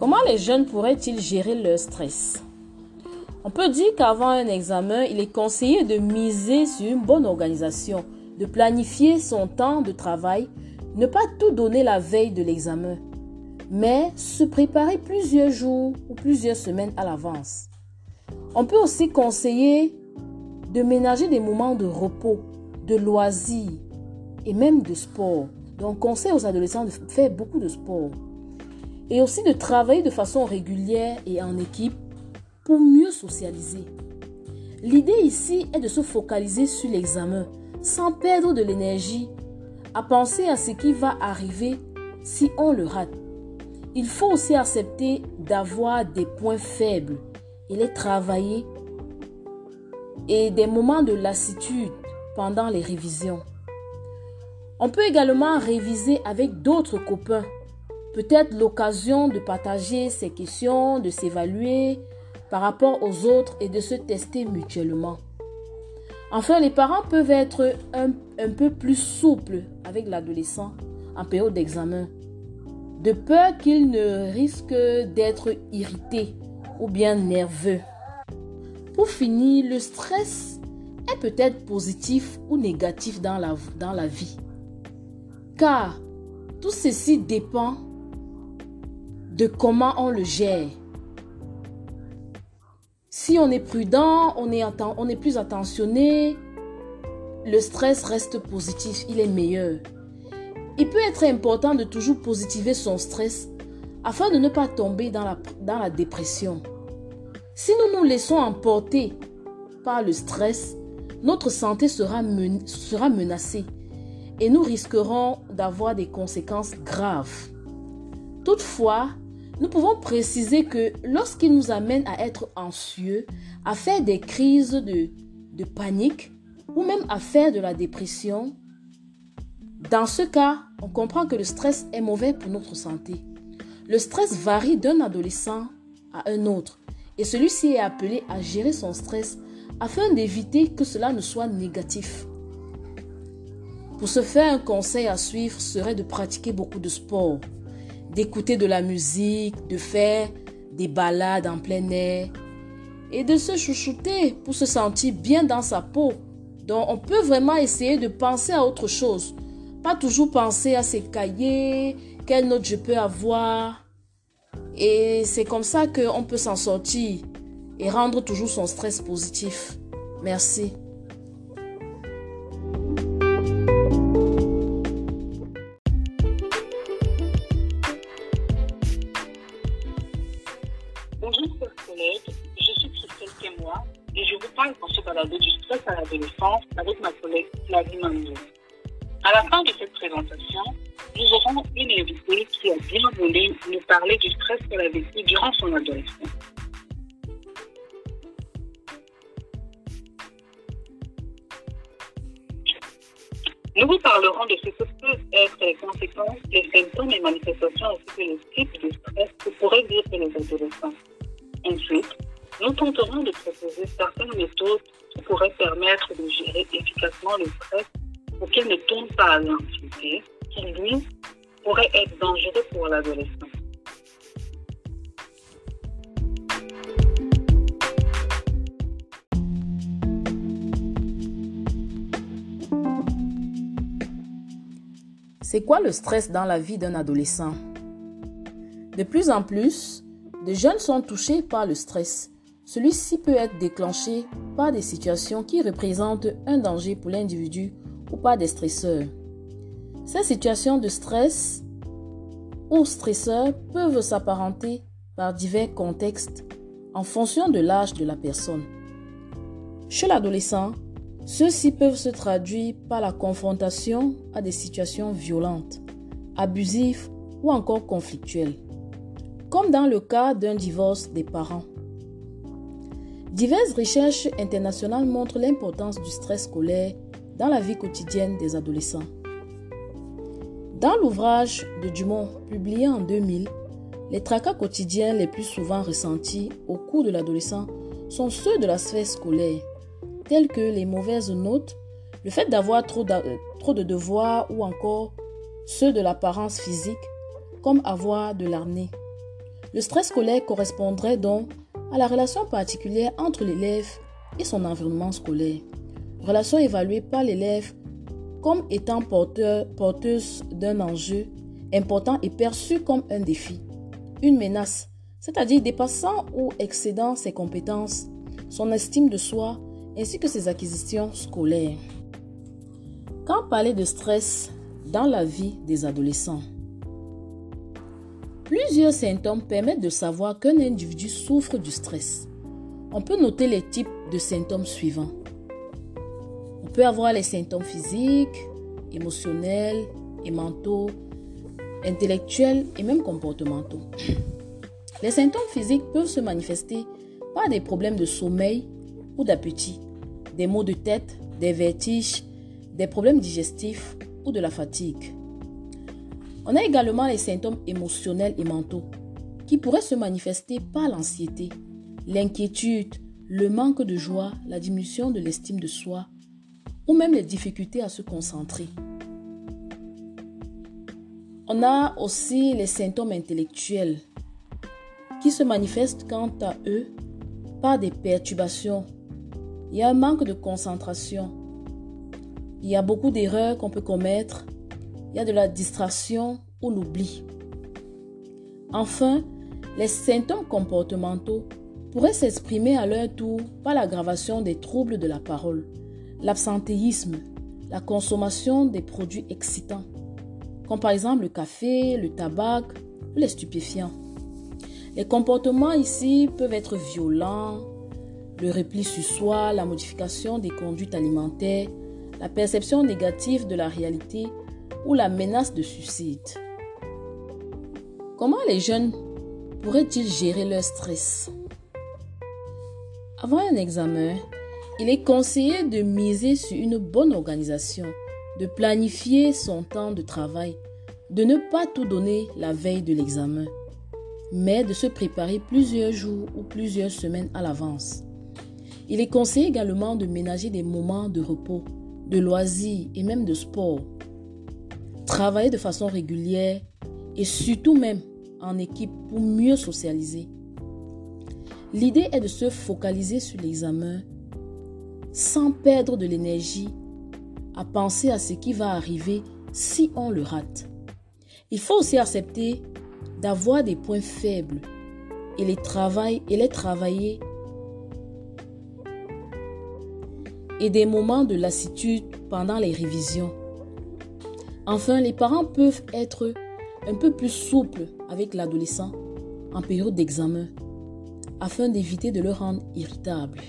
Comment les jeunes pourraient-ils gérer leur stress? On peut dire qu'avant un examen, il est conseillé de miser sur une bonne organisation, de planifier son temps de travail, ne pas tout donner la veille de l'examen, mais se préparer plusieurs jours ou plusieurs semaines à l'avance. On peut aussi conseiller de ménager des moments de repos, de loisirs et même de sport. Donc, conseille aux adolescents de faire beaucoup de sport et aussi de travailler de façon régulière et en équipe pour mieux socialiser. L'idée ici est de se focaliser sur l'examen sans perdre de l'énergie à penser à ce qui va arriver si on le rate. Il faut aussi accepter d'avoir des points faibles et les travailler et des moments de lassitude pendant les révisions. On peut également réviser avec d'autres copains peut-être l'occasion de partager ses questions, de s'évaluer par rapport aux autres et de se tester mutuellement. Enfin, les parents peuvent être un, peu plus souples avec l'adolescent en période d'examen, de peur qu'il ne risque d'être irrité ou bien nerveux. Pour finir, le stress est peut-être positif ou négatif dans la, dans la vie. Car tout ceci dépend de comment on le gère. Si on est prudent, on est, plus attentionné, le stress reste positif, il est meilleur. Il peut être important de toujours positiver son stress afin de ne pas tomber dans la, dépression. Si nous nous laissons emporter par le stress, notre santé sera menacée et nous risquerons d'avoir des conséquences graves. Toutefois, nous pouvons préciser que lorsqu'il nous amène à être anxieux, à faire des crises de, panique ou même à faire de la dépression, dans ce cas, on comprend que le stress est mauvais pour notre santé. Le stress varie d'un adolescent à un autre et celui-ci est appelé à gérer son stress afin d'éviter que cela ne soit négatif. Pour ce faire, un conseil à suivre serait de pratiquer beaucoup de sport, d'écouter de la musique, de faire des balades en plein air et de se chouchouter pour se sentir bien dans sa peau. Donc on peut vraiment essayer de penser à autre chose. Pas toujours penser à ses cahiers, quelle note je peux avoir. Et c'est comme ça qu'on peut s'en sortir et rendre toujours son stress positif. Merci. Du stress à l'adolescence avec ma collègue Flavie Mandou. À la fin de cette présentation, nous aurons une invitée qui a bien voulu nous parler du stress qu'elle a vécu durant son adolescence. Nous vous parlerons de ce que peuvent être les conséquences, les symptômes et manifestations ainsi que le type de stress pourraient vivre les adolescents. Ensuite, nous tenterons de proposer certaines méthodes qui pourraient permettre de gérer efficacement le stress pour qu'il ne tourne pas à l'anxiété, qui lui pourrait être dangereux pour l'adolescent. C'est quoi le stress dans la vie d'un adolescent? De plus en plus, de jeunes sont touchés par le stress celui-ci peut être déclenché par des situations qui représentent un danger pour l'individu ou par des stresseurs. Ces situations de stress ou stresseurs peuvent s'apparenter par divers contextes en fonction de l'âge de la personne. Chez l'adolescent, ceux-ci peuvent se traduire par la confrontation à des situations violentes, abusives ou encore conflictuelles, comme dans le cas d'un divorce des parents. Diverses recherches internationales montrent l'importance du stress scolaire dans la vie quotidienne des adolescents. Dans l'ouvrage de Dumont publié en 2000, les tracas quotidiens les plus souvent ressentis au cours de l'adolescent sont ceux de la sphère scolaire, tels que les mauvaises notes, le fait d'avoir trop, trop de devoirs ou encore ceux de l'apparence physique, comme avoir de l'acné. Le stress scolaire correspondrait donc à la relation particulière entre l'élève et son environnement scolaire. Relation évaluée par l'élève comme étant porteur, porteuse d'un enjeu important et perçue comme un défi, une menace, c'est-à-dire dépassant ou excédant ses compétences, son estime de soi ainsi que ses acquisitions scolaires. Quand parler de stress dans la vie des adolescents? Plusieurs symptômes permettent de savoir qu'un individu souffre du stress. On peut noter les types de symptômes suivants. On peut avoir les symptômes physiques, émotionnels et mentaux, intellectuels et même comportementaux. Les symptômes physiques peuvent se manifester par des problèmes de sommeil ou d'appétit, des maux de tête, des vertiges, des problèmes digestifs ou de la fatigue. On a également les symptômes émotionnels et mentaux qui pourraient se manifester par l'anxiété, l'inquiétude, le manque de joie, la diminution de l'estime de soi ou même les difficultés à se concentrer. On a aussi les symptômes intellectuels qui se manifestent quant à eux par des perturbations. Il y a un manque de concentration. Il y a beaucoup d'erreurs qu'on peut commettre il y a de la distraction ou l'oubli. Enfin, les symptômes comportementaux pourraient s'exprimer à leur tour par l'aggravation des troubles de la parole, l'absentéisme, la consommation des produits excitants, comme par exemple le café, le tabac les stupéfiants. Les comportements ici peuvent être violents, le repli sur soi, la modification des conduites alimentaires, la perception négative de la réalité ou la menace de suicide. Comment les jeunes pourraient-ils gérer leur stress? Avant un examen, il est conseillé de miser sur une bonne organisation, de planifier son temps de travail, de ne pas tout donner la veille de l'examen, mais de se préparer plusieurs jours ou plusieurs semaines à l'avance. Il est conseillé également de ménager des moments de repos, de loisirs et même de sport travailler de façon régulière et surtout même en équipe pour mieux socialiser. L'idée est de se focaliser sur l'examen sans perdre de l'énergie à penser à ce qui va arriver si on le rate. Il faut aussi accepter d'avoir des points faibles et les, travailler, et et des moments de lassitude pendant les révisions. Enfin, les parents peuvent être un peu plus souples avec l'adolescent en période d'examen afin d'éviter de le rendre irritable.